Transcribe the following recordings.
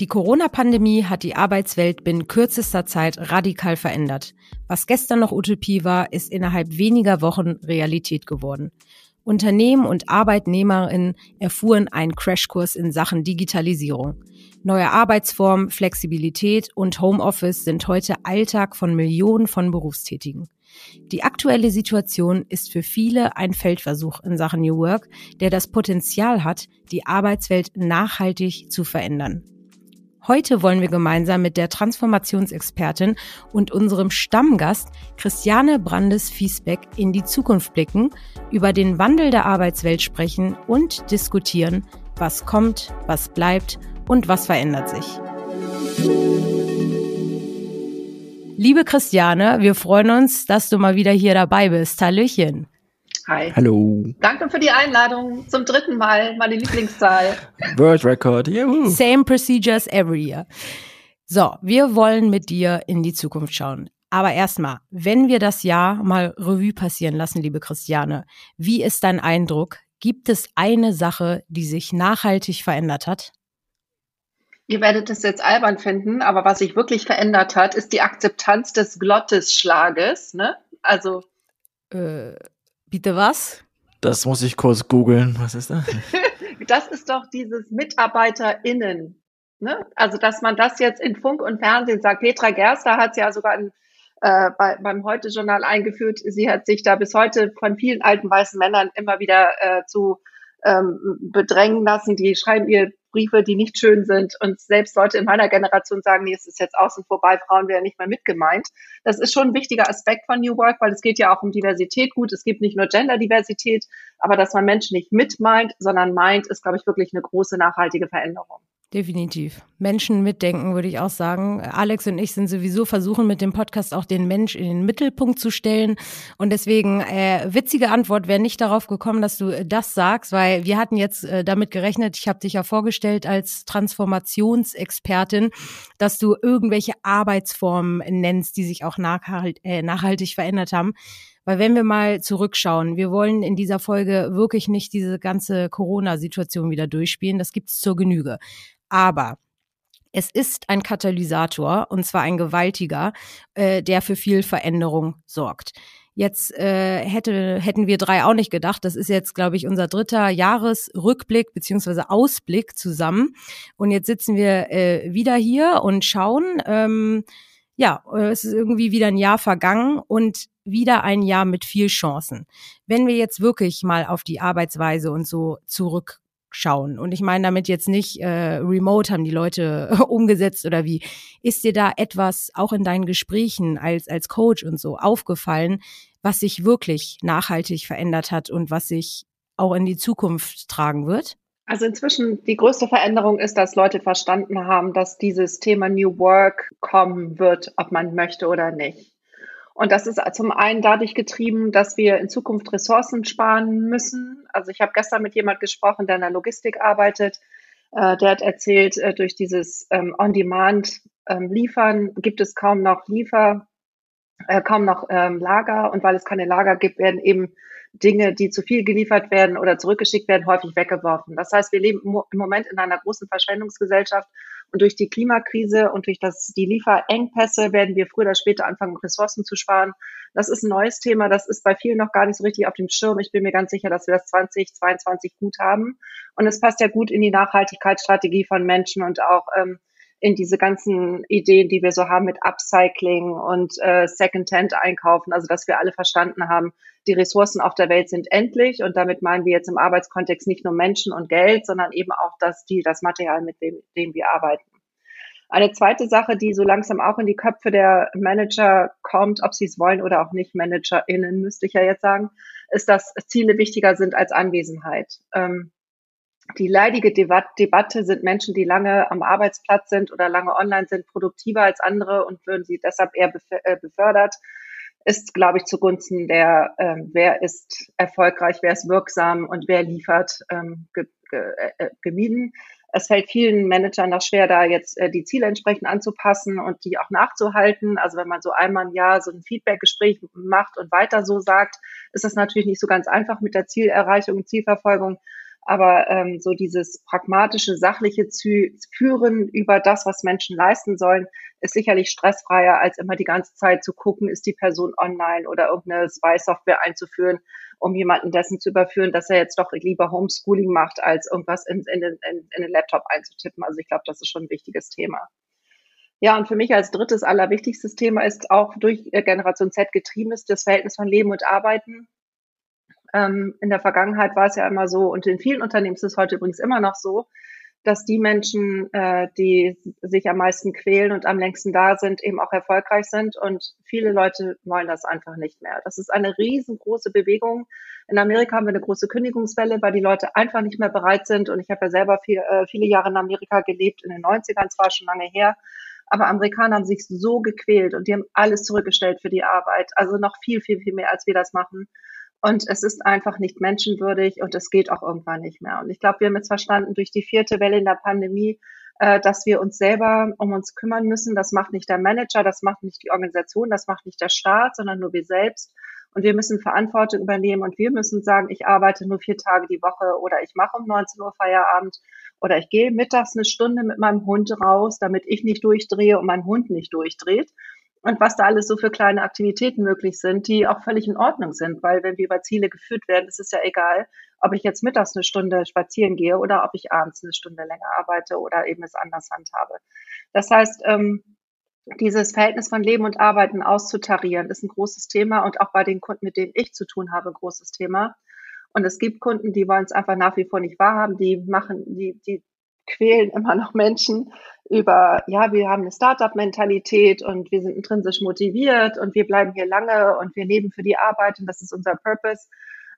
Die Corona-Pandemie hat die Arbeitswelt binnen kürzester Zeit radikal verändert. Was gestern noch Utopie war, ist innerhalb weniger Wochen Realität geworden. Unternehmen und Arbeitnehmerinnen erfuhren einen Crashkurs in Sachen Digitalisierung. Neue Arbeitsformen, Flexibilität und Homeoffice sind heute Alltag von Millionen von Berufstätigen. Die aktuelle Situation ist für viele ein Feldversuch in Sachen New Work, der das Potenzial hat, die Arbeitswelt nachhaltig zu verändern. Heute wollen wir gemeinsam mit der Transformationsexpertin und unserem Stammgast Christiane Brandes-Fiesbeck in die Zukunft blicken, über den Wandel der Arbeitswelt sprechen und diskutieren, was kommt, was bleibt und was verändert sich. Liebe Christiane, wir freuen uns, dass du mal wieder hier dabei bist. Hallöchen. Hi. Hallo. Danke für die Einladung zum dritten Mal, meine Lieblingszahl. World Record. Juhu. Same procedures every year. So, wir wollen mit dir in die Zukunft schauen. Aber erstmal, wenn wir das Jahr mal Revue passieren lassen, liebe Christiane, wie ist dein Eindruck? Gibt es eine Sache, die sich nachhaltig verändert hat? Ihr werdet es jetzt albern finden, aber was sich wirklich verändert hat, ist die Akzeptanz des Glottisschlages. Ne? Also äh, Bitte was? Das muss ich kurz googeln. Was ist das? das ist doch dieses MitarbeiterInnen. Ne? Also, dass man das jetzt in Funk und Fernsehen sagt. Petra Gerster hat es ja sogar in, äh, bei, beim Heute-Journal eingeführt. Sie hat sich da bis heute von vielen alten weißen Männern immer wieder äh, zu ähm, bedrängen lassen. Die schreiben ihr Briefe, die nicht schön sind. Und selbst Leute in meiner Generation sagen, nee, es ist jetzt außen vorbei, Frauen wären nicht mehr mitgemeint. Das ist schon ein wichtiger Aspekt von New Work, weil es geht ja auch um Diversität. Gut, es gibt nicht nur Genderdiversität, aber dass man Menschen nicht mitmeint, sondern meint, ist, glaube ich, wirklich eine große nachhaltige Veränderung. Definitiv. Menschen mitdenken, würde ich auch sagen. Alex und ich sind sowieso versuchen, mit dem Podcast auch den Mensch in den Mittelpunkt zu stellen. Und deswegen, äh, witzige Antwort, wäre nicht darauf gekommen, dass du das sagst, weil wir hatten jetzt äh, damit gerechnet, ich habe dich ja vorgestellt als Transformationsexpertin, dass du irgendwelche Arbeitsformen nennst, die sich auch nachhalt, äh, nachhaltig verändert haben. Weil wenn wir mal zurückschauen, wir wollen in dieser Folge wirklich nicht diese ganze Corona-Situation wieder durchspielen. Das gibt's zur Genüge. Aber es ist ein Katalysator, und zwar ein gewaltiger, äh, der für viel Veränderung sorgt. Jetzt äh, hätte, hätten wir drei auch nicht gedacht. Das ist jetzt, glaube ich, unser dritter Jahresrückblick beziehungsweise Ausblick zusammen. Und jetzt sitzen wir äh, wieder hier und schauen. Ähm, ja, es ist irgendwie wieder ein Jahr vergangen und wieder ein Jahr mit viel Chancen. Wenn wir jetzt wirklich mal auf die Arbeitsweise und so zurück schauen. Und ich meine damit jetzt nicht, äh, remote haben die Leute umgesetzt oder wie. Ist dir da etwas auch in deinen Gesprächen als, als Coach und so aufgefallen, was sich wirklich nachhaltig verändert hat und was sich auch in die Zukunft tragen wird? Also inzwischen die größte Veränderung ist, dass Leute verstanden haben, dass dieses Thema New Work kommen wird, ob man möchte oder nicht. Und das ist zum einen dadurch getrieben, dass wir in Zukunft Ressourcen sparen müssen. Also ich habe gestern mit jemand gesprochen, der in der Logistik arbeitet. Äh, der hat erzählt, äh, durch dieses ähm, On-Demand-Liefern ähm, gibt es kaum noch Liefer, äh, kaum noch ähm, Lager. Und weil es keine Lager gibt, werden eben Dinge, die zu viel geliefert werden oder zurückgeschickt werden, häufig weggeworfen. Das heißt, wir leben im Moment in einer großen Verschwendungsgesellschaft und durch die Klimakrise und durch das, die Lieferengpässe werden wir früher oder später anfangen, Ressourcen zu sparen. Das ist ein neues Thema. Das ist bei vielen noch gar nicht so richtig auf dem Schirm. Ich bin mir ganz sicher, dass wir das 2022 gut haben. Und es passt ja gut in die Nachhaltigkeitsstrategie von Menschen und auch ähm, in diese ganzen Ideen, die wir so haben mit Upcycling und äh, Second-Hand einkaufen, also dass wir alle verstanden haben, die Ressourcen auf der Welt sind endlich und damit meinen wir jetzt im Arbeitskontext nicht nur Menschen und Geld, sondern eben auch das, die, das Material, mit dem, dem wir arbeiten. Eine zweite Sache, die so langsam auch in die Köpfe der Manager kommt, ob sie es wollen oder auch nicht, ManagerInnen müsste ich ja jetzt sagen, ist, dass Ziele wichtiger sind als Anwesenheit. Ähm, die leidige Debatte sind Menschen, die lange am Arbeitsplatz sind oder lange online sind, produktiver als andere und würden sie deshalb eher äh, befördert, ist, glaube ich, zugunsten der, ähm, wer ist erfolgreich, wer ist wirksam und wer liefert, ähm, ge ge äh, gemieden. Es fällt vielen Managern noch schwer, da jetzt äh, die Ziele entsprechend anzupassen und die auch nachzuhalten. Also wenn man so einmal im Jahr so ein Feedbackgespräch macht und weiter so sagt, ist das natürlich nicht so ganz einfach mit der Zielerreichung und Zielverfolgung. Aber ähm, so dieses pragmatische, sachliche Zü Führen über das, was Menschen leisten sollen, ist sicherlich stressfreier, als immer die ganze Zeit zu gucken, ist die Person online oder irgendeine Spy-Software einzuführen, um jemanden dessen zu überführen, dass er jetzt doch lieber Homeschooling macht, als irgendwas in, in, in, in den Laptop einzutippen. Also ich glaube, das ist schon ein wichtiges Thema. Ja, und für mich als drittes allerwichtigstes Thema ist auch durch äh, Generation Z getrieben ist das Verhältnis von Leben und Arbeiten. Ähm, in der Vergangenheit war es ja immer so, und in vielen Unternehmen ist es heute übrigens immer noch so, dass die Menschen, äh, die sich am meisten quälen und am längsten da sind, eben auch erfolgreich sind. Und viele Leute wollen das einfach nicht mehr. Das ist eine riesengroße Bewegung. In Amerika haben wir eine große Kündigungswelle, weil die Leute einfach nicht mehr bereit sind. Und ich habe ja selber viel, äh, viele Jahre in Amerika gelebt, in den 90ern, zwar schon lange her. Aber Amerikaner haben sich so gequält und die haben alles zurückgestellt für die Arbeit. Also noch viel, viel, viel mehr, als wir das machen. Und es ist einfach nicht menschenwürdig und es geht auch irgendwann nicht mehr. Und ich glaube, wir haben jetzt verstanden durch die vierte Welle in der Pandemie, äh, dass wir uns selber um uns kümmern müssen. Das macht nicht der Manager, das macht nicht die Organisation, das macht nicht der Staat, sondern nur wir selbst. Und wir müssen Verantwortung übernehmen und wir müssen sagen, ich arbeite nur vier Tage die Woche oder ich mache um 19 Uhr Feierabend oder ich gehe mittags eine Stunde mit meinem Hund raus, damit ich nicht durchdrehe und mein Hund nicht durchdreht und was da alles so für kleine Aktivitäten möglich sind, die auch völlig in Ordnung sind, weil wenn wir über Ziele geführt werden, ist es ja egal, ob ich jetzt mittags eine Stunde spazieren gehe oder ob ich abends eine Stunde länger arbeite oder eben es anders handhabe. Das heißt, ähm, dieses Verhältnis von Leben und Arbeiten auszutarieren, ist ein großes Thema und auch bei den Kunden, mit denen ich zu tun habe, ein großes Thema. Und es gibt Kunden, die wollen es einfach nach wie vor nicht wahrhaben, die machen, die, die quälen immer noch Menschen über, ja, wir haben eine Startup-Mentalität und wir sind intrinsisch motiviert und wir bleiben hier lange und wir leben für die Arbeit und das ist unser Purpose.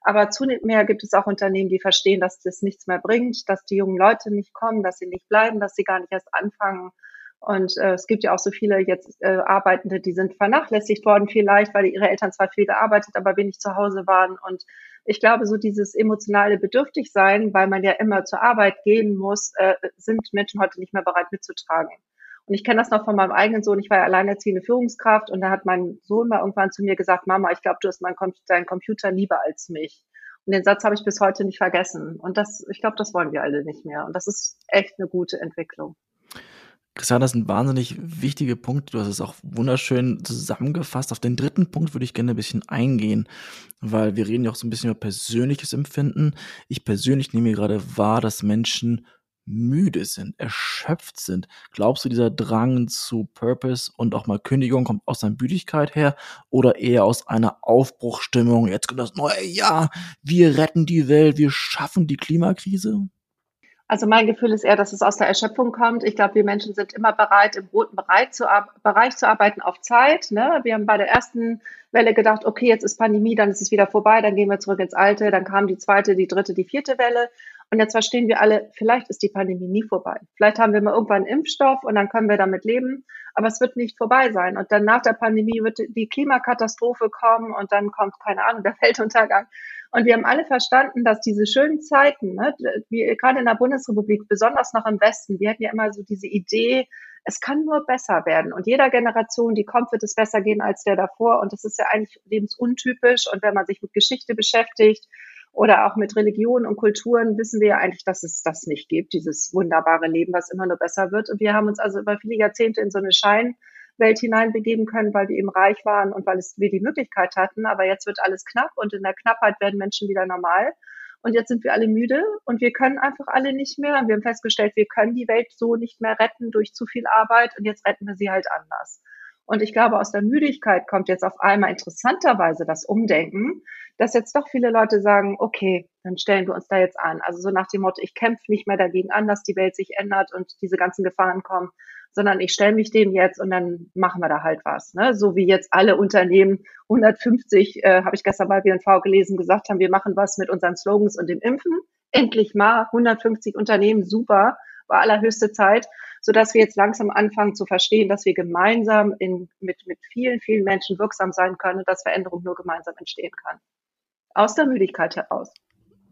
Aber zunehmend mehr gibt es auch Unternehmen, die verstehen, dass das nichts mehr bringt, dass die jungen Leute nicht kommen, dass sie nicht bleiben, dass sie gar nicht erst anfangen. Und äh, es gibt ja auch so viele jetzt äh, Arbeitende, die sind vernachlässigt worden vielleicht, weil ihre Eltern zwar viel gearbeitet, aber wenig zu Hause waren und ich glaube, so dieses emotionale Bedürftigsein, weil man ja immer zur Arbeit gehen muss, äh, sind Menschen heute nicht mehr bereit mitzutragen. Und ich kenne das noch von meinem eigenen Sohn. Ich war ja alleinerziehende Führungskraft und da hat mein Sohn mal irgendwann zu mir gesagt, Mama, ich glaube, du hast mein, deinen Computer lieber als mich. Und den Satz habe ich bis heute nicht vergessen. Und das, ich glaube, das wollen wir alle nicht mehr. Und das ist echt eine gute Entwicklung. Christian, das sind wahnsinnig wichtige Punkte. Du hast es auch wunderschön zusammengefasst. Auf den dritten Punkt würde ich gerne ein bisschen eingehen, weil wir reden ja auch so ein bisschen über persönliches Empfinden. Ich persönlich nehme gerade wahr, dass Menschen müde sind, erschöpft sind. Glaubst du, dieser Drang zu Purpose und auch mal Kündigung kommt aus einer Müdigkeit her oder eher aus einer Aufbruchstimmung? Jetzt kommt das neue Jahr, wir retten die Welt, wir schaffen die Klimakrise? Also mein Gefühl ist eher, dass es aus der Erschöpfung kommt. Ich glaube, wir Menschen sind immer bereit, im roten Bereich zu, Bereich zu arbeiten auf Zeit. Ne? Wir haben bei der ersten Welle gedacht, okay, jetzt ist Pandemie, dann ist es wieder vorbei, dann gehen wir zurück ins Alte, dann kam die zweite, die dritte, die vierte Welle. Und jetzt verstehen wir alle, vielleicht ist die Pandemie nie vorbei. Vielleicht haben wir mal irgendwann einen Impfstoff und dann können wir damit leben, aber es wird nicht vorbei sein. Und dann nach der Pandemie wird die Klimakatastrophe kommen und dann kommt, keine Ahnung, der Weltuntergang. Und wir haben alle verstanden, dass diese schönen Zeiten, ne, wie gerade in der Bundesrepublik, besonders noch im Westen, wir hatten ja immer so diese Idee, es kann nur besser werden. Und jeder Generation, die kommt, wird es besser gehen als der davor. Und das ist ja eigentlich lebensuntypisch. Und wenn man sich mit Geschichte beschäftigt oder auch mit Religion und Kulturen, wissen wir ja eigentlich, dass es das nicht gibt, dieses wunderbare Leben, was immer nur besser wird. Und wir haben uns also über viele Jahrzehnte in so eine Schein Welt hineinbegeben können, weil wir eben reich waren und weil es, wir die Möglichkeit hatten. Aber jetzt wird alles knapp und in der Knappheit werden Menschen wieder normal. Und jetzt sind wir alle müde und wir können einfach alle nicht mehr. Und wir haben festgestellt, wir können die Welt so nicht mehr retten durch zu viel Arbeit und jetzt retten wir sie halt anders. Und ich glaube, aus der Müdigkeit kommt jetzt auf einmal interessanterweise das Umdenken, dass jetzt doch viele Leute sagen, okay, dann stellen wir uns da jetzt an. Also so nach dem Motto, ich kämpfe nicht mehr dagegen an, dass die Welt sich ändert und diese ganzen Gefahren kommen, sondern ich stelle mich dem jetzt und dann machen wir da halt was. Ne? So wie jetzt alle Unternehmen 150, äh, habe ich gestern bei BNV gelesen, gesagt haben, wir machen was mit unseren Slogans und dem Impfen. Endlich mal 150 Unternehmen, super, war allerhöchste Zeit, so dass wir jetzt langsam anfangen zu verstehen, dass wir gemeinsam in, mit, mit vielen, vielen Menschen wirksam sein können und dass Veränderung nur gemeinsam entstehen kann. Aus der Müdigkeit heraus.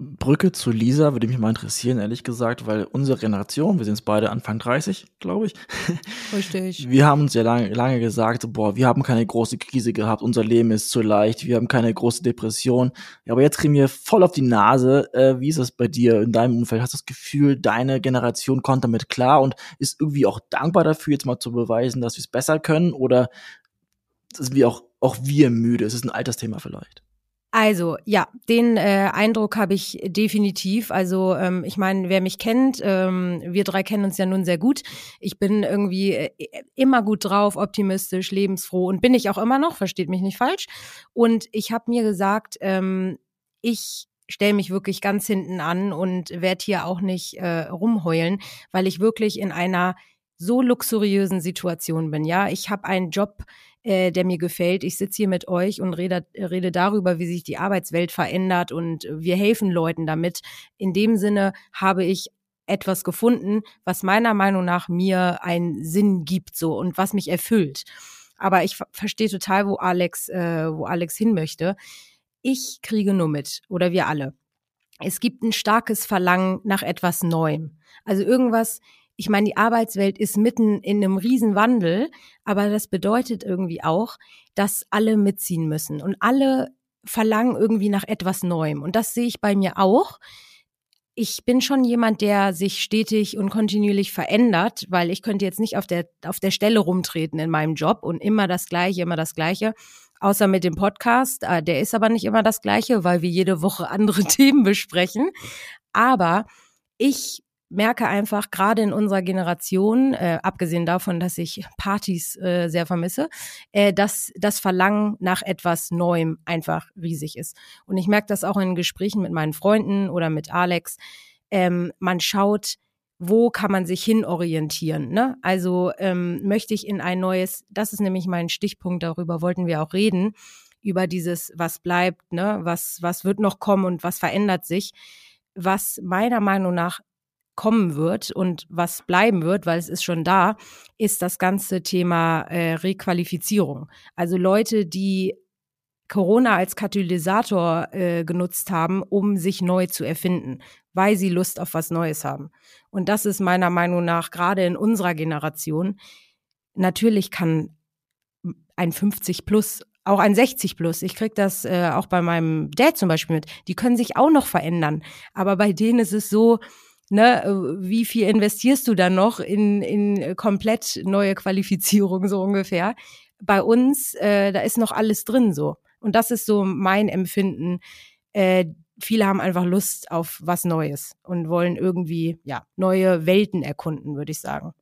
Brücke zu Lisa würde mich mal interessieren, ehrlich gesagt, weil unsere Generation, wir sind jetzt beide Anfang 30, glaube ich. Richtig. Wir haben uns ja lange, lange gesagt, boah, wir haben keine große Krise gehabt, unser Leben ist zu leicht, wir haben keine große Depression. Ja, aber jetzt kriegen wir voll auf die Nase. Äh, wie ist das bei dir in deinem Umfeld? Hast du das Gefühl, deine Generation kommt damit klar und ist irgendwie auch dankbar dafür, jetzt mal zu beweisen, dass wir es besser können? Oder sind wir auch, auch wir müde? Es ist ein Altersthema vielleicht. Also ja, den äh, Eindruck habe ich definitiv. Also ähm, ich meine, wer mich kennt, ähm, wir drei kennen uns ja nun sehr gut. Ich bin irgendwie äh, immer gut drauf, optimistisch, lebensfroh und bin ich auch immer noch, versteht mich nicht falsch. Und ich habe mir gesagt, ähm, ich stelle mich wirklich ganz hinten an und werde hier auch nicht äh, rumheulen, weil ich wirklich in einer so luxuriösen Situation bin. Ja, ich habe einen Job, äh, der mir gefällt. Ich sitze hier mit euch und rede, rede darüber, wie sich die Arbeitswelt verändert und wir helfen Leuten damit. In dem Sinne habe ich etwas gefunden, was meiner Meinung nach mir einen Sinn gibt so und was mich erfüllt. Aber ich verstehe total, wo Alex, äh, wo Alex hin möchte. Ich kriege nur mit oder wir alle. Es gibt ein starkes Verlangen nach etwas Neuem. Also irgendwas, ich meine, die Arbeitswelt ist mitten in einem Riesenwandel, aber das bedeutet irgendwie auch, dass alle mitziehen müssen und alle verlangen irgendwie nach etwas Neuem. Und das sehe ich bei mir auch. Ich bin schon jemand, der sich stetig und kontinuierlich verändert, weil ich könnte jetzt nicht auf der, auf der Stelle rumtreten in meinem Job und immer das Gleiche, immer das Gleiche. Außer mit dem Podcast. Äh, der ist aber nicht immer das Gleiche, weil wir jede Woche andere Themen besprechen. Aber ich merke einfach, gerade in unserer Generation, äh, abgesehen davon, dass ich Partys äh, sehr vermisse, äh, dass das Verlangen nach etwas Neuem einfach riesig ist. Und ich merke das auch in Gesprächen mit meinen Freunden oder mit Alex. Ähm, man schaut, wo kann man sich hinorientieren? Ne? Also ähm, möchte ich in ein neues, das ist nämlich mein Stichpunkt, darüber wollten wir auch reden, über dieses, was bleibt, ne? was, was wird noch kommen und was verändert sich was meiner Meinung nach kommen wird und was bleiben wird, weil es ist schon da, ist das ganze Thema äh, Requalifizierung. Also Leute, die Corona als Katalysator äh, genutzt haben, um sich neu zu erfinden, weil sie Lust auf was Neues haben. Und das ist meiner Meinung nach gerade in unserer Generation. Natürlich kann ein 50 plus auch ein 60 plus. Ich krieg das äh, auch bei meinem Dad zum Beispiel mit. Die können sich auch noch verändern. Aber bei denen ist es so, ne, wie viel investierst du dann noch in, in komplett neue Qualifizierung so ungefähr? Bei uns, äh, da ist noch alles drin so. Und das ist so mein Empfinden. Äh, viele haben einfach Lust auf was Neues und wollen irgendwie ja neue Welten erkunden, würde ich sagen.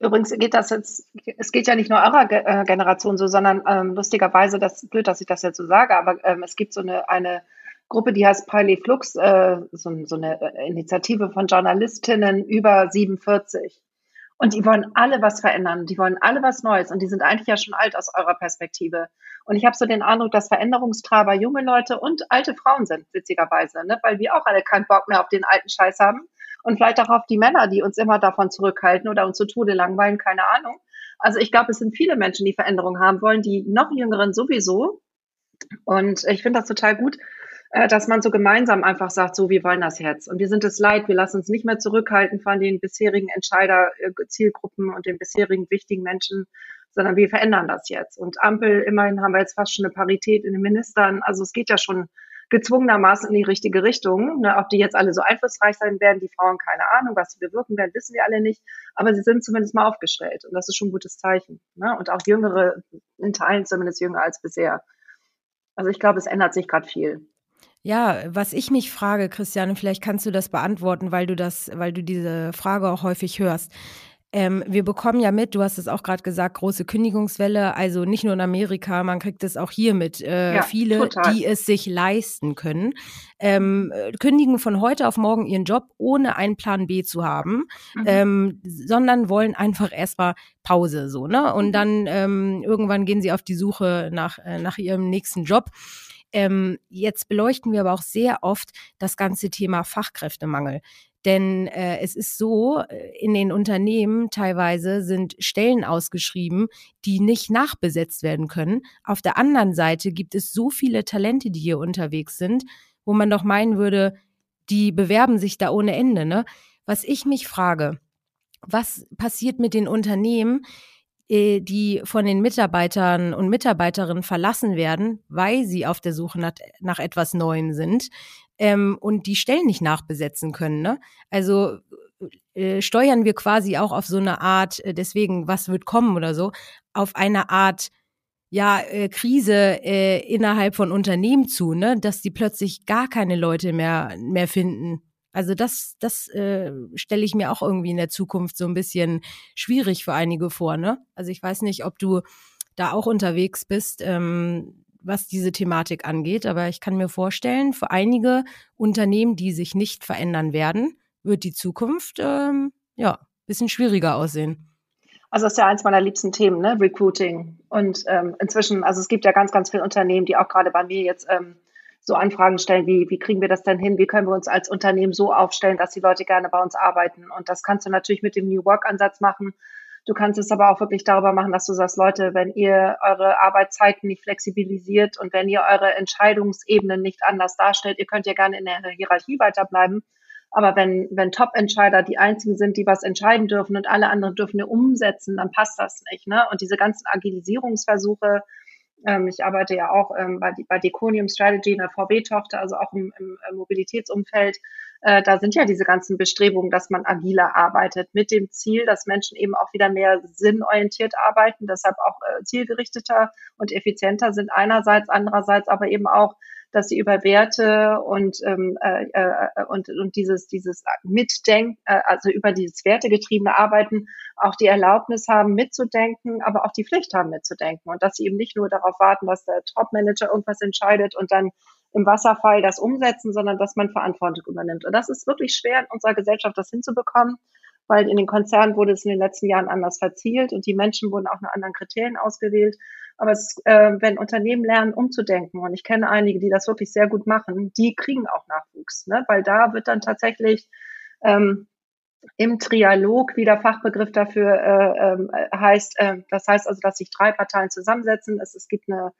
Übrigens geht das jetzt, es geht ja nicht nur eurer äh, Generation so, sondern ähm, lustigerweise, das blöd, dass ich das jetzt so sage, aber ähm, es gibt so eine, eine Gruppe, die heißt Piley Flux, äh, so, so eine äh, Initiative von Journalistinnen über 47. Und die wollen alle was verändern, die wollen alle was Neues und die sind eigentlich ja schon alt aus eurer Perspektive. Und ich habe so den Eindruck, dass Veränderungstreiber junge Leute und alte Frauen sind, witzigerweise, ne? weil wir auch alle keinen Bock mehr auf den alten Scheiß haben und vielleicht auch auf die Männer, die uns immer davon zurückhalten oder uns zu Tode langweilen, keine Ahnung. Also ich glaube, es sind viele Menschen, die Veränderungen haben wollen, die noch jüngeren sowieso. Und ich finde das total gut, äh, dass man so gemeinsam einfach sagt, so, wir wollen das jetzt. Und wir sind es leid, wir lassen uns nicht mehr zurückhalten von den bisherigen Entscheider, äh, Zielgruppen und den bisherigen wichtigen Menschen, sondern wir verändern das jetzt. Und Ampel, immerhin haben wir jetzt fast schon eine Parität in den Ministern. Also es geht ja schon gezwungenermaßen in die richtige Richtung. Ne, ob die jetzt alle so einflussreich sein werden, die Frauen, keine Ahnung, was sie bewirken werden, wissen wir alle nicht. Aber sie sind zumindest mal aufgestellt. Und das ist schon ein gutes Zeichen. Ne? Und auch Jüngere, in Teilen zumindest jünger als bisher. Also ich glaube, es ändert sich gerade viel. Ja, was ich mich frage, Christiane, vielleicht kannst du das beantworten, weil du das, weil du diese Frage auch häufig hörst. Ähm, wir bekommen ja mit, du hast es auch gerade gesagt, große Kündigungswelle, also nicht nur in Amerika, man kriegt es auch hier mit. Äh, ja, viele, total. die es sich leisten können, ähm, kündigen von heute auf morgen ihren Job, ohne einen Plan B zu haben, mhm. ähm, sondern wollen einfach erstmal Pause so, ne? Und mhm. dann ähm, irgendwann gehen sie auf die Suche nach, äh, nach ihrem nächsten Job. Ähm, jetzt beleuchten wir aber auch sehr oft das ganze Thema Fachkräftemangel. Denn äh, es ist so, äh, in den Unternehmen teilweise sind Stellen ausgeschrieben, die nicht nachbesetzt werden können. Auf der anderen Seite gibt es so viele Talente, die hier unterwegs sind, wo man doch meinen würde, die bewerben sich da ohne Ende, ne? Was ich mich frage, was passiert mit den Unternehmen, die von den Mitarbeitern und Mitarbeiterinnen verlassen werden, weil sie auf der Suche nach, nach etwas Neuem sind ähm, und die Stellen nicht nachbesetzen können. Ne? Also äh, steuern wir quasi auch auf so eine Art, äh, deswegen, was wird kommen oder so, auf eine Art ja, äh, Krise äh, innerhalb von Unternehmen zu, ne, dass die plötzlich gar keine Leute mehr, mehr finden, also das, das äh, stelle ich mir auch irgendwie in der Zukunft so ein bisschen schwierig für einige vor. Ne? Also ich weiß nicht, ob du da auch unterwegs bist, ähm, was diese Thematik angeht, aber ich kann mir vorstellen, für einige Unternehmen, die sich nicht verändern werden, wird die Zukunft ähm, ja bisschen schwieriger aussehen. Also das ist ja eins meiner liebsten Themen, ne? Recruiting. Und ähm, inzwischen, also es gibt ja ganz, ganz viele Unternehmen, die auch gerade bei mir jetzt ähm, so Anfragen stellen, wie, wie kriegen wir das denn hin? Wie können wir uns als Unternehmen so aufstellen, dass die Leute gerne bei uns arbeiten? Und das kannst du natürlich mit dem New Work-Ansatz machen. Du kannst es aber auch wirklich darüber machen, dass du sagst, Leute, wenn ihr eure Arbeitszeiten nicht flexibilisiert und wenn ihr eure Entscheidungsebenen nicht anders darstellt, ihr könnt ja gerne in der Hierarchie weiterbleiben. Aber wenn, wenn Top-Entscheider die einzigen sind, die was entscheiden dürfen und alle anderen dürfen nur umsetzen, dann passt das nicht. Ne? Und diese ganzen Agilisierungsversuche, ähm, ich arbeite ja auch ähm, bei, bei Deconium Strategy, einer VW-Tochter, also auch im, im Mobilitätsumfeld. Äh, da sind ja diese ganzen Bestrebungen, dass man agiler arbeitet, mit dem Ziel, dass Menschen eben auch wieder mehr sinnorientiert arbeiten, deshalb auch äh, zielgerichteter und effizienter sind einerseits, andererseits aber eben auch dass sie über Werte und, ähm, äh, äh, und, und dieses, dieses Mitdenken, äh, also über dieses wertegetriebene Arbeiten auch die Erlaubnis haben, mitzudenken, aber auch die Pflicht haben, mitzudenken. Und dass sie eben nicht nur darauf warten, dass der Top-Manager irgendwas entscheidet und dann im Wasserfall das umsetzen, sondern dass man Verantwortung übernimmt. Und das ist wirklich schwer in unserer Gesellschaft, das hinzubekommen, weil in den Konzernen wurde es in den letzten Jahren anders verzielt und die Menschen wurden auch nach anderen Kriterien ausgewählt. Aber es, äh, wenn Unternehmen lernen, umzudenken, und ich kenne einige, die das wirklich sehr gut machen, die kriegen auch Nachwuchs, ne? weil da wird dann tatsächlich ähm, im Trialog, wie der Fachbegriff dafür äh, äh, heißt, äh, das heißt also, dass sich drei Parteien zusammensetzen. Es, es gibt eine,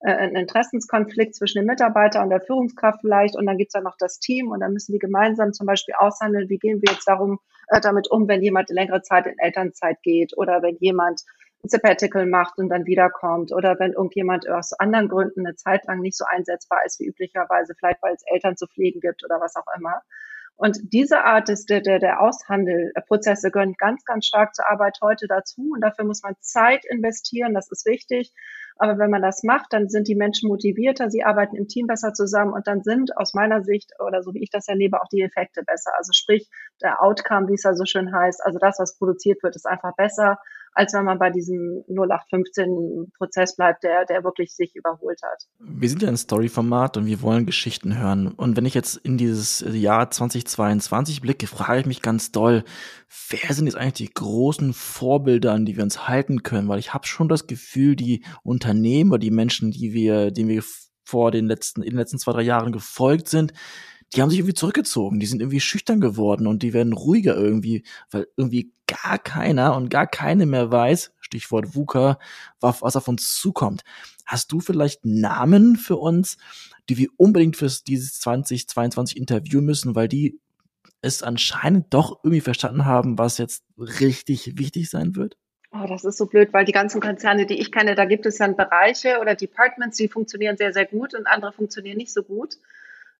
äh, einen Interessenskonflikt zwischen dem Mitarbeiter und der Führungskraft vielleicht und dann gibt es dann noch das Team und dann müssen die gemeinsam zum Beispiel aushandeln, wie gehen wir jetzt darum äh, damit um, wenn jemand längere Zeit in Elternzeit geht oder wenn jemand Sabbatical macht und dann wiederkommt oder wenn irgendjemand aus anderen Gründen eine Zeit lang nicht so einsetzbar ist wie üblicherweise, vielleicht weil es Eltern zu pflegen gibt oder was auch immer. Und diese Art des, der, der, der Aushandelprozesse gehören ganz, ganz stark zur Arbeit heute dazu. Und dafür muss man Zeit investieren. Das ist wichtig. Aber wenn man das macht, dann sind die Menschen motivierter, sie arbeiten im Team besser zusammen und dann sind aus meiner Sicht oder so wie ich das erlebe auch die Effekte besser. Also sprich, der Outcome, wie es ja so schön heißt, also das, was produziert wird, ist einfach besser als wenn man bei diesem 0815-Prozess bleibt, der, der wirklich sich überholt hat. Wir sind ja ein Story-Format und wir wollen Geschichten hören. Und wenn ich jetzt in dieses Jahr 2022 blicke, frage ich mich ganz doll, wer sind jetzt eigentlich die großen Vorbilder, an die wir uns halten können? Weil ich habe schon das Gefühl, die Unternehmer, die Menschen, die wir, denen wir vor den letzten, in den letzten zwei, drei Jahren gefolgt sind, die haben sich irgendwie zurückgezogen, die sind irgendwie schüchtern geworden und die werden ruhiger irgendwie, weil irgendwie gar keiner und gar keine mehr weiß, Stichwort VUCA, was auf uns zukommt. Hast du vielleicht Namen für uns, die wir unbedingt für dieses 2022 interviewen müssen, weil die es anscheinend doch irgendwie verstanden haben, was jetzt richtig wichtig sein wird? Oh, das ist so blöd, weil die ganzen Konzerne, die ich kenne, da gibt es dann Bereiche oder Departments, die funktionieren sehr, sehr gut und andere funktionieren nicht so gut.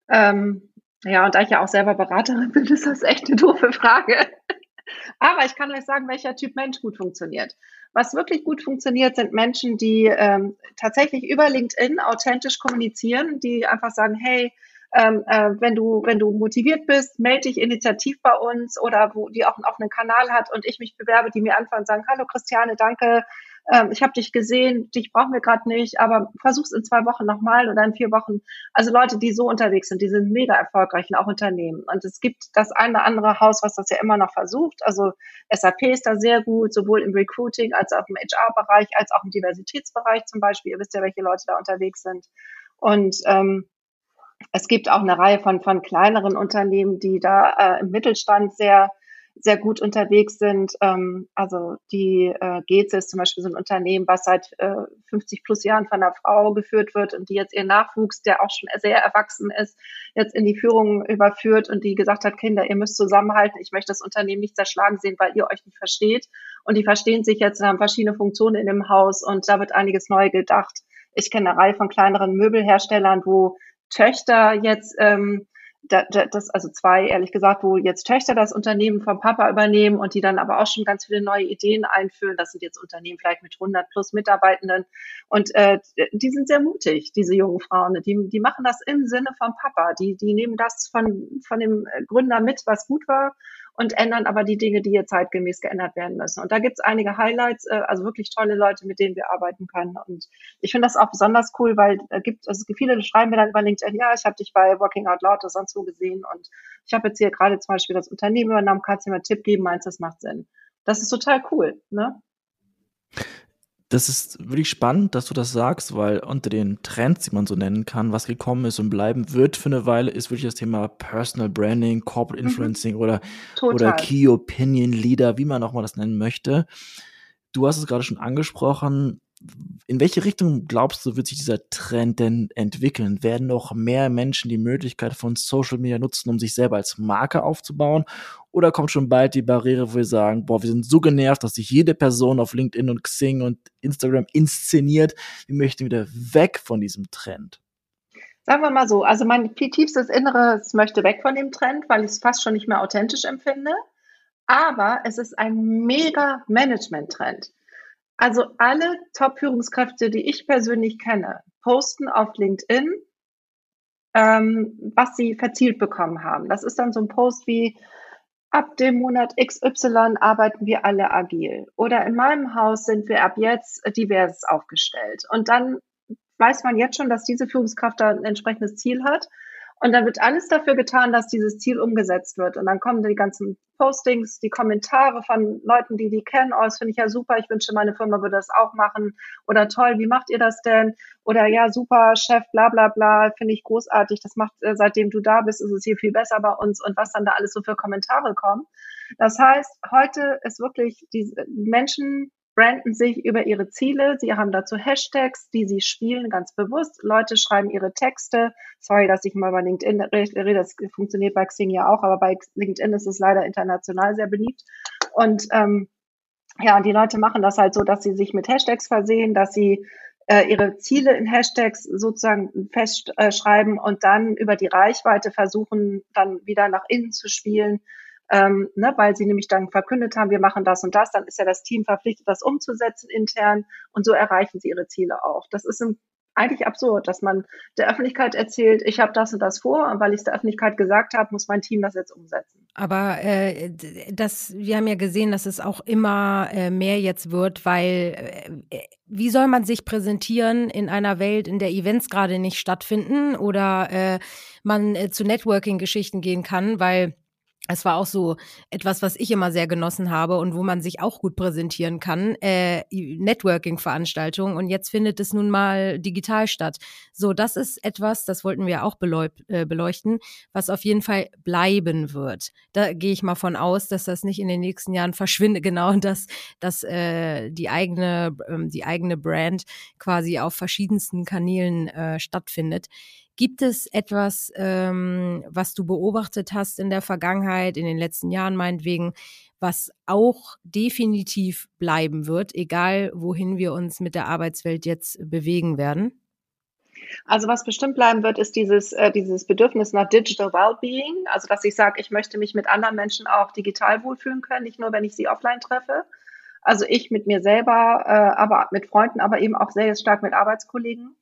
Ähm, ja, und da ich ja auch selber Beraterin bin, ist das echt eine doofe Frage. Aber ich kann euch sagen, welcher Typ Mensch gut funktioniert. Was wirklich gut funktioniert, sind Menschen, die ähm, tatsächlich über LinkedIn authentisch kommunizieren, die einfach sagen, hey, ähm, äh, wenn du wenn du motiviert bist, melde dich initiativ bei uns oder wo die auch einen Kanal hat und ich mich bewerbe, die mir anfangen und sagen, hallo Christiane, danke, ähm, ich habe dich gesehen, dich brauchen wir gerade nicht, aber versuch's in zwei Wochen nochmal oder in vier Wochen. Also Leute, die so unterwegs sind, die sind mega erfolgreich und auch Unternehmen. Und es gibt das eine oder andere Haus, was das ja immer noch versucht. Also SAP ist da sehr gut, sowohl im Recruiting als auch im HR-Bereich, als auch im Diversitätsbereich zum Beispiel. Ihr wisst ja, welche Leute da unterwegs sind. Und ähm, es gibt auch eine Reihe von, von kleineren Unternehmen, die da äh, im Mittelstand sehr sehr gut unterwegs sind. Ähm, also die äh, GEZE ist zum Beispiel so ein Unternehmen, was seit äh, 50 plus Jahren von einer Frau geführt wird und die jetzt ihren Nachwuchs, der auch schon sehr erwachsen ist, jetzt in die Führung überführt und die gesagt hat, Kinder, ihr müsst zusammenhalten. Ich möchte das Unternehmen nicht zerschlagen sehen, weil ihr euch nicht versteht. Und die verstehen sich jetzt haben verschiedene Funktionen in dem Haus und da wird einiges neu gedacht. Ich kenne eine Reihe von kleineren Möbelherstellern, wo Töchter jetzt ähm, das, also zwei, ehrlich gesagt, wo jetzt Töchter das Unternehmen vom Papa übernehmen und die dann aber auch schon ganz viele neue Ideen einführen. Das sind jetzt Unternehmen vielleicht mit 100 plus Mitarbeitenden. Und äh, die sind sehr mutig, diese jungen Frauen. Die, die machen das im Sinne vom Papa. Die, die nehmen das von, von dem Gründer mit, was gut war und ändern aber die Dinge, die hier zeitgemäß geändert werden müssen. Und da gibt es einige Highlights, äh, also wirklich tolle Leute, mit denen wir arbeiten können. Und ich finde das auch besonders cool, weil es gibt, also viele schreiben mir dann über LinkedIn, ja, ich habe dich bei Working Out Loud oder sonst wo gesehen und ich habe jetzt hier gerade zum Beispiel das Unternehmen übernommen, kannst du mir einen Tipp geben, meinst das macht Sinn. Das ist total cool, ne? Das ist wirklich spannend, dass du das sagst, weil unter den Trends, die man so nennen kann, was gekommen ist und bleiben wird für eine Weile, ist wirklich das Thema Personal Branding, Corporate mhm. Influencing mhm. oder, oder Key Opinion Leader, wie man auch mal das nennen möchte. Du hast es gerade schon angesprochen, in welche Richtung glaubst du, wird sich dieser Trend denn entwickeln? Werden noch mehr Menschen die Möglichkeit von Social Media nutzen, um sich selber als Marke aufzubauen? Oder kommt schon bald die Barriere, wo wir sagen, boah, wir sind so genervt, dass sich jede Person auf LinkedIn und Xing und Instagram inszeniert. Wir möchten wieder weg von diesem Trend. Sagen wir mal so, also mein tiefstes Inneres möchte weg von dem Trend, weil ich es fast schon nicht mehr authentisch empfinde. Aber es ist ein mega Management-Trend. Also alle Top-Führungskräfte, die ich persönlich kenne, posten auf LinkedIn, ähm, was sie verzielt bekommen haben. Das ist dann so ein Post wie, ab dem Monat XY arbeiten wir alle agil. Oder in meinem Haus sind wir ab jetzt divers aufgestellt. Und dann weiß man jetzt schon, dass diese Führungskraft da ein entsprechendes Ziel hat. Und dann wird alles dafür getan, dass dieses Ziel umgesetzt wird. Und dann kommen die ganzen Postings, die Kommentare von Leuten, die die kennen. Oh, das finde ich ja super. Ich wünsche, meine Firma würde das auch machen. Oder toll, wie macht ihr das denn? Oder ja, super, Chef, bla, bla, bla. Finde ich großartig. Das macht, äh, seitdem du da bist, ist es hier viel besser bei uns. Und was dann da alles so für Kommentare kommen. Das heißt, heute ist wirklich die Menschen branden sich über ihre Ziele. Sie haben dazu Hashtags, die sie spielen, ganz bewusst. Leute schreiben ihre Texte. Sorry, dass ich mal bei LinkedIn rede. Das funktioniert bei Xing ja auch, aber bei LinkedIn ist es leider international sehr beliebt. Und ähm, ja, und die Leute machen das halt so, dass sie sich mit Hashtags versehen, dass sie äh, ihre Ziele in Hashtags sozusagen festschreiben und dann über die Reichweite versuchen, dann wieder nach innen zu spielen ähm, ne, weil sie nämlich dann verkündet haben, wir machen das und das, dann ist ja das Team verpflichtet, das umzusetzen intern und so erreichen sie ihre Ziele auch. Das ist im eigentlich absurd, dass man der Öffentlichkeit erzählt, ich habe das und das vor und weil ich es der Öffentlichkeit gesagt habe, muss mein Team das jetzt umsetzen. Aber äh, das, wir haben ja gesehen, dass es auch immer äh, mehr jetzt wird, weil äh, wie soll man sich präsentieren in einer Welt, in der Events gerade nicht stattfinden oder äh, man äh, zu Networking-Geschichten gehen kann, weil es war auch so etwas, was ich immer sehr genossen habe und wo man sich auch gut präsentieren kann, äh, Networking-Veranstaltungen. Und jetzt findet es nun mal digital statt. So, das ist etwas, das wollten wir auch äh, beleuchten, was auf jeden Fall bleiben wird. Da gehe ich mal von aus, dass das nicht in den nächsten Jahren verschwindet, genau, dass, dass äh, die eigene, äh, die eigene Brand quasi auf verschiedensten Kanälen äh, stattfindet. Gibt es etwas, ähm, was du beobachtet hast in der Vergangenheit, in den letzten Jahren meinetwegen, was auch definitiv bleiben wird, egal wohin wir uns mit der Arbeitswelt jetzt bewegen werden? Also was bestimmt bleiben wird, ist dieses, äh, dieses Bedürfnis nach Digital Wellbeing. Also dass ich sage, ich möchte mich mit anderen Menschen auch digital wohlfühlen können, nicht nur, wenn ich sie offline treffe. Also ich mit mir selber, äh, aber mit Freunden, aber eben auch sehr stark mit Arbeitskollegen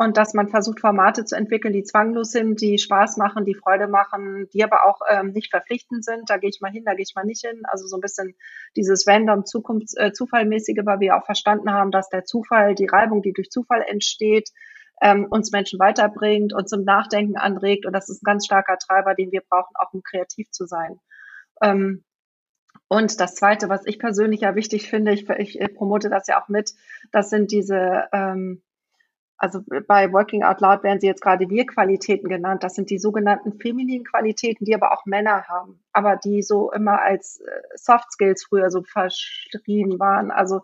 und dass man versucht, Formate zu entwickeln, die zwanglos sind, die Spaß machen, die Freude machen, die aber auch ähm, nicht verpflichtend sind. Da gehe ich mal hin, da gehe ich mal nicht hin. Also so ein bisschen dieses random Zukunfts äh, Zufallmäßige, weil wir auch verstanden haben, dass der Zufall, die Reibung, die durch Zufall entsteht, ähm, uns Menschen weiterbringt und zum Nachdenken anregt. Und das ist ein ganz starker Treiber, den wir brauchen, auch um kreativ zu sein. Ähm, und das Zweite, was ich persönlich ja wichtig finde, ich, ich promote das ja auch mit, das sind diese ähm, also bei Working Out Loud werden sie jetzt gerade Wir-Qualitäten genannt. Das sind die sogenannten femininen Qualitäten, die aber auch Männer haben, aber die so immer als äh, Soft Skills früher so verschrieben waren. Also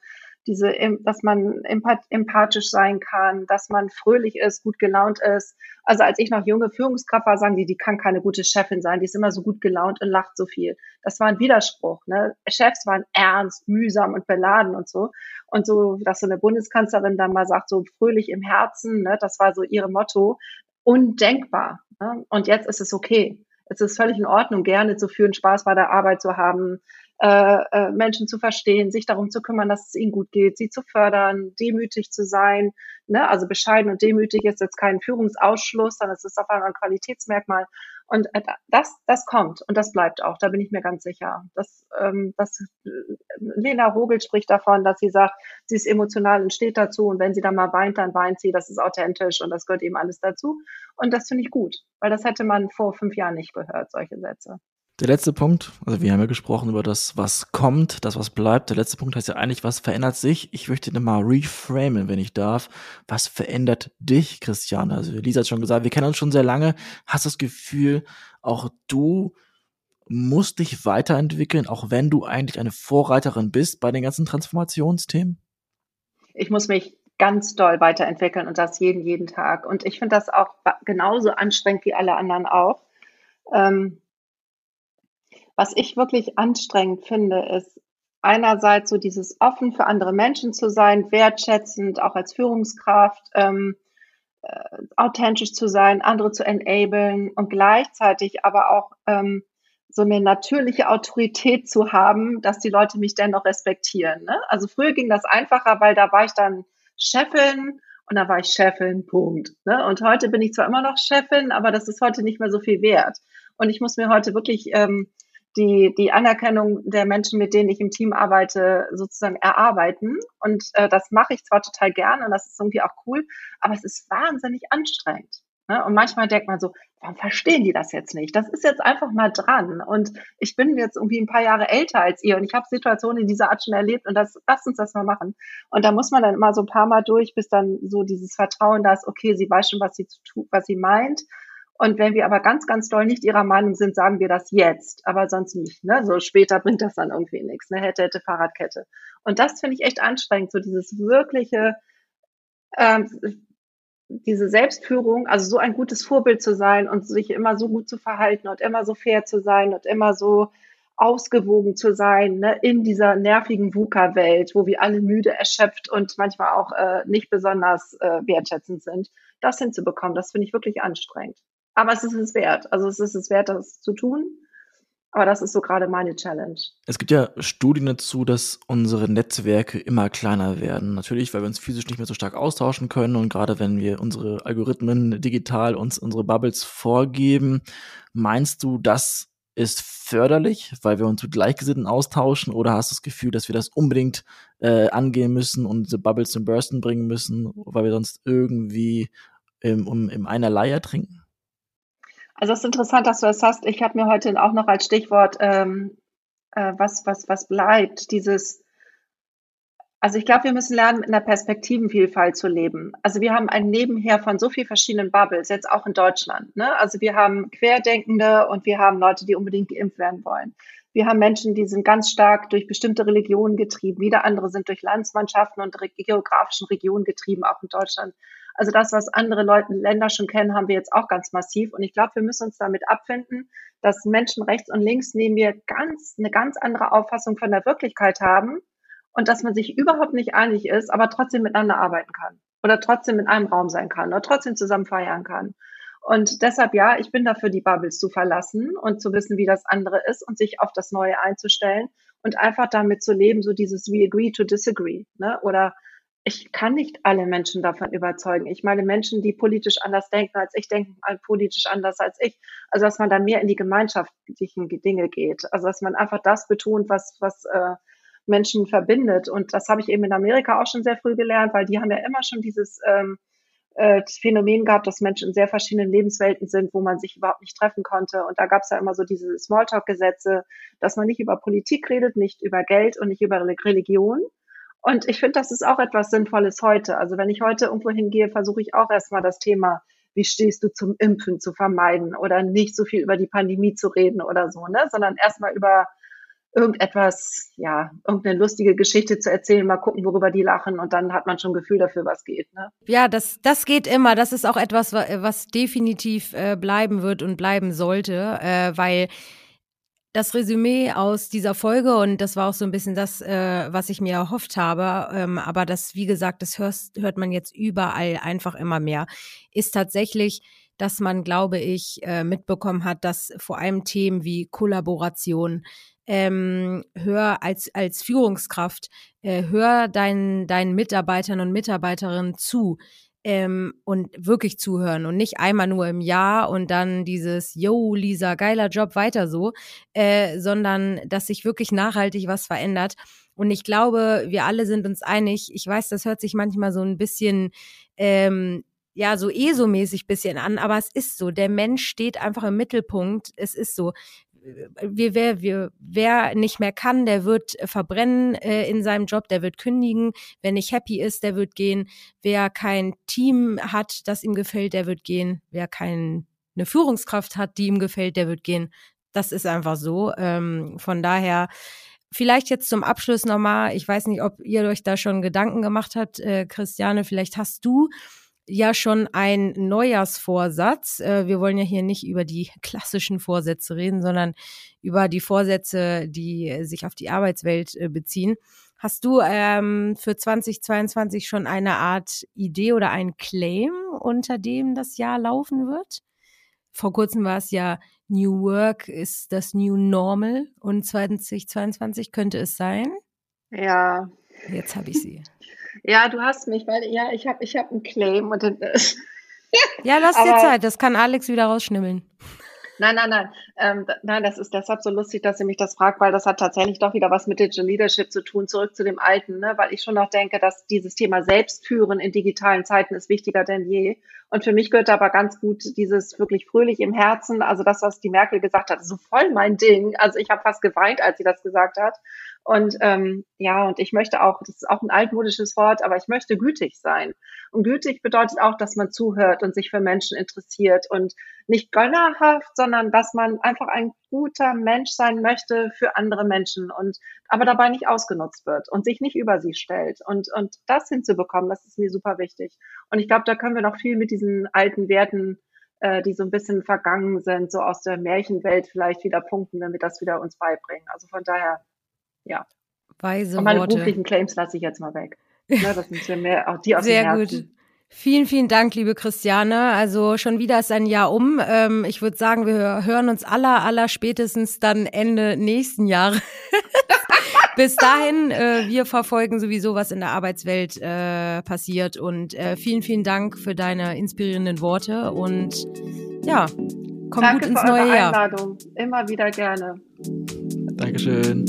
diese, dass man empathisch sein kann, dass man fröhlich ist, gut gelaunt ist. Also als ich noch junge Führungskraft war, sagen die, die kann keine gute Chefin sein, die ist immer so gut gelaunt und lacht so viel. Das war ein Widerspruch. Ne? Chefs waren ernst, mühsam und beladen und so. Und so, dass so eine Bundeskanzlerin dann mal sagt, so fröhlich im Herzen, ne? das war so ihre Motto, undenkbar. Ne? Und jetzt ist es okay. Es ist völlig in Ordnung, gerne zu führen, Spaß bei der Arbeit zu haben, äh, äh, Menschen zu verstehen, sich darum zu kümmern, dass es ihnen gut geht, sie zu fördern, demütig zu sein. Ne? Also bescheiden und demütig ist jetzt kein Führungsausschluss, sondern es ist auf einmal ein Qualitätsmerkmal. Und äh, das, das kommt und das bleibt auch, da bin ich mir ganz sicher. Das, ähm, das, äh, Lena Rogel spricht davon, dass sie sagt, sie ist emotional und steht dazu und wenn sie dann mal weint, dann weint sie, das ist authentisch und das gehört eben alles dazu. Und das finde ich gut, weil das hätte man vor fünf Jahren nicht gehört, solche Sätze. Der letzte Punkt, also wir haben ja gesprochen über das, was kommt, das, was bleibt. Der letzte Punkt heißt ja eigentlich, was verändert sich? Ich möchte den mal reframen, wenn ich darf. Was verändert dich, Christiane? Also Lisa hat schon gesagt, wir kennen uns schon sehr lange. Hast das Gefühl, auch du musst dich weiterentwickeln, auch wenn du eigentlich eine Vorreiterin bist bei den ganzen Transformationsthemen? Ich muss mich ganz doll weiterentwickeln und das jeden, jeden Tag. Und ich finde das auch genauso anstrengend wie alle anderen auch. Ähm, was ich wirklich anstrengend finde, ist einerseits so dieses offen für andere Menschen zu sein, wertschätzend, auch als Führungskraft, ähm, äh, authentisch zu sein, andere zu enablen und gleichzeitig aber auch ähm, so eine natürliche Autorität zu haben, dass die Leute mich dennoch respektieren. Ne? Also früher ging das einfacher, weil da war ich dann Chefin und da war ich Chefin, Punkt. Ne? Und heute bin ich zwar immer noch Chefin, aber das ist heute nicht mehr so viel wert. Und ich muss mir heute wirklich ähm, die, die Anerkennung der Menschen, mit denen ich im Team arbeite, sozusagen erarbeiten. Und äh, das mache ich zwar total gerne und das ist irgendwie auch cool, aber es ist wahnsinnig anstrengend. Ne? Und manchmal denkt man so, warum verstehen die das jetzt nicht? Das ist jetzt einfach mal dran. Und ich bin jetzt irgendwie ein paar Jahre älter als ihr und ich habe Situationen in dieser Art schon erlebt und das, lasst uns das mal machen. Und da muss man dann immer so ein paar Mal durch, bis dann so dieses Vertrauen da ist, okay, sie weiß schon, was sie, zu tun, was sie meint und wenn wir aber ganz, ganz doll nicht ihrer Meinung sind, sagen wir das jetzt, aber sonst nicht. Ne? So später bringt das dann irgendwie nichts. Ne? Hätte, hätte, Fahrradkette. Und das finde ich echt anstrengend, so dieses wirkliche, ähm, diese Selbstführung, also so ein gutes Vorbild zu sein und sich immer so gut zu verhalten und immer so fair zu sein und immer so ausgewogen zu sein ne, in dieser nervigen VUCA-Welt, wo wir alle müde, erschöpft und manchmal auch äh, nicht besonders äh, wertschätzend sind, das hinzubekommen, das finde ich wirklich anstrengend. Aber es ist es wert. Also es ist es wert, das zu tun. Aber das ist so gerade meine Challenge. Es gibt ja Studien dazu, dass unsere Netzwerke immer kleiner werden. Natürlich, weil wir uns physisch nicht mehr so stark austauschen können und gerade wenn wir unsere Algorithmen digital uns unsere Bubbles vorgeben. Meinst du, das ist förderlich, weil wir uns mit Gleichgesinnten austauschen oder hast du das Gefühl, dass wir das unbedingt äh, angehen müssen und diese Bubbles zum Bursten bringen müssen, weil wir sonst irgendwie im, um, im einerlei ertrinken? Also es ist interessant, dass du das hast. Ich habe mir heute auch noch als Stichwort, ähm, äh, was, was, was bleibt, dieses, also ich glaube, wir müssen lernen, mit einer Perspektivenvielfalt zu leben. Also wir haben ein Nebenher von so vielen verschiedenen Bubbles, jetzt auch in Deutschland. Ne? Also wir haben Querdenkende und wir haben Leute, die unbedingt geimpft werden wollen. Wir haben Menschen, die sind ganz stark durch bestimmte Religionen getrieben. Wieder andere sind durch Landsmannschaften und geografischen Regionen getrieben, auch in Deutschland. Also das, was andere Leute, Länder schon kennen, haben wir jetzt auch ganz massiv. Und ich glaube, wir müssen uns damit abfinden, dass Menschen rechts und links neben mir ganz, eine ganz andere Auffassung von der Wirklichkeit haben und dass man sich überhaupt nicht einig ist, aber trotzdem miteinander arbeiten kann oder trotzdem in einem Raum sein kann oder trotzdem zusammen feiern kann. Und deshalb ja, ich bin dafür, die Bubbles zu verlassen und zu wissen, wie das andere ist und sich auf das Neue einzustellen und einfach damit zu leben, so dieses We agree to disagree, ne? Oder ich kann nicht alle Menschen davon überzeugen. Ich meine, Menschen, die politisch anders denken als ich, denken politisch anders als ich. Also, dass man da mehr in die gemeinschaftlichen Dinge geht. Also, dass man einfach das betont, was, was äh, Menschen verbindet. Und das habe ich eben in Amerika auch schon sehr früh gelernt, weil die haben ja immer schon dieses ähm, äh, Phänomen gehabt, dass Menschen in sehr verschiedenen Lebenswelten sind, wo man sich überhaupt nicht treffen konnte. Und da gab es ja immer so diese Smalltalk-Gesetze, dass man nicht über Politik redet, nicht über Geld und nicht über Religion, Und ich finde, das ist auch etwas Sinnvolles heute. Also wenn ich heute irgendwo hingehe, versuche ich auch erstmal das Thema, wie stehst du zum Impfen zu vermeiden oder nicht so viel über die Pandemie zu reden oder so, ne? sondern erstmal über irgendetwas, ja, irgendeine lustige Geschichte zu erzählen, mal gucken, worüber die lachen und dann hat man schon ein Gefühl dafür, was geht. Ne? Ja, das, das geht immer. Das ist auch etwas, was definitiv äh, bleiben wird und bleiben sollte, äh, weil das Resümee aus dieser Folge und das war auch so ein bisschen das, äh, was ich mir erhofft habe, ähm, aber das, wie gesagt, das hörst, hört man jetzt überall einfach immer mehr, ist tatsächlich, dass man, glaube ich, äh, mitbekommen hat, dass vor allem Themen wie Kollaboration, ähm, hör als, als Führungskraft, äh, hör deinen, deinen Mitarbeitern und Mitarbeiterinnen zu ähm, und wirklich zuhören und nicht einmal nur im Jahr und dann dieses Yo, Lisa, geiler Job, weiter so, äh, sondern dass sich wirklich nachhaltig was verändert. Und ich glaube, wir alle sind uns einig. Ich weiß, das hört sich manchmal so ein bisschen ähm, ja so ESO-mäßig bisschen an, aber es ist so. Der Mensch steht einfach im Mittelpunkt. Es ist so wir, wer, wir, wer nicht mehr kann, der wird verbrennen äh, in seinem Job, der wird kündigen. Wer nicht happy ist, der wird gehen. Wer kein Team hat, das ihm gefällt, der wird gehen. Wer keine Führungskraft hat, die ihm gefällt, der wird gehen. Das ist einfach so. Ähm, von daher, vielleicht jetzt zum Abschluss nochmal, ich weiß nicht, ob ihr euch da schon Gedanken gemacht habt, äh, Christiane, vielleicht hast du ja schon ein Neujahrsvorsatz. Äh, wir wollen ja hier nicht über die klassischen Vorsätze reden, sondern über die Vorsätze, die sich auf die Arbeitswelt äh, beziehen. Hast du ähm, für 2022 schon eine Art Idee oder ein Claim, unter dem das Jahr laufen wird? Vor kurzem war es ja New Work ist das New Normal und 2022 könnte es sein. Ja. Jetzt habe ich sie. Ja, du hast mich, weil ja, ich habe ich hab einen Claim und dann, Ja, lass dir Zeit, das kann Alex wieder rausschnibbeln. Nein, nein, nein. Ähm, nein, das ist deshalb so lustig, dass ihr mich das fragt, weil das hat tatsächlich doch wieder was mit Digital Leadership zu tun, zurück zu dem Alten, ne? weil ich schon noch denke, dass dieses Thema Selbstführen in digitalen Zeiten ist wichtiger denn je. Und für mich gehört aber ganz gut dieses wirklich fröhlich im Herzen, also das, was die Merkel gesagt hat, so voll mein Ding. Also ich habe fast geweint, als sie das gesagt hat. Und ähm, ja, und ich möchte auch, das ist auch ein altmodisches Wort, aber ich möchte gütig sein. Und gütig bedeutet auch, dass man zuhört und sich für Menschen interessiert und nicht gönnerhaft, sondern dass man einfach ein guter Mensch sein möchte für andere Menschen und aber dabei nicht ausgenutzt wird und sich nicht über sie stellt. Und, und das hinzubekommen, das ist mir super wichtig. Und ich glaube, da können wir noch viel mit diesen alten Werten äh, die so ein bisschen vergangen sind, so aus der Märchenwelt vielleicht wieder punkten, wenn wir das wieder uns beibringen. Also von daher ja. Weise Und meine Worte. beruflichen Claims lasse ich jetzt mal weg. Ja, das sind ja mehr auch die aus Sehr dem Herzen. gut. Vielen, vielen Dank, liebe Christiane. Also schon wieder ist ein Jahr um. Ähm, ich würde sagen, wir hören uns aller, aller spätestens dann Ende nächsten Jahres. Bis dahin, äh, wir verfolgen sowieso, was in der Arbeitswelt äh, passiert. Und äh, vielen, vielen Dank für deine inspirierenden Worte. Und ja, komm Danke gut ins für neue Jahr. Einladung. Immer wieder gerne. Dankeschön.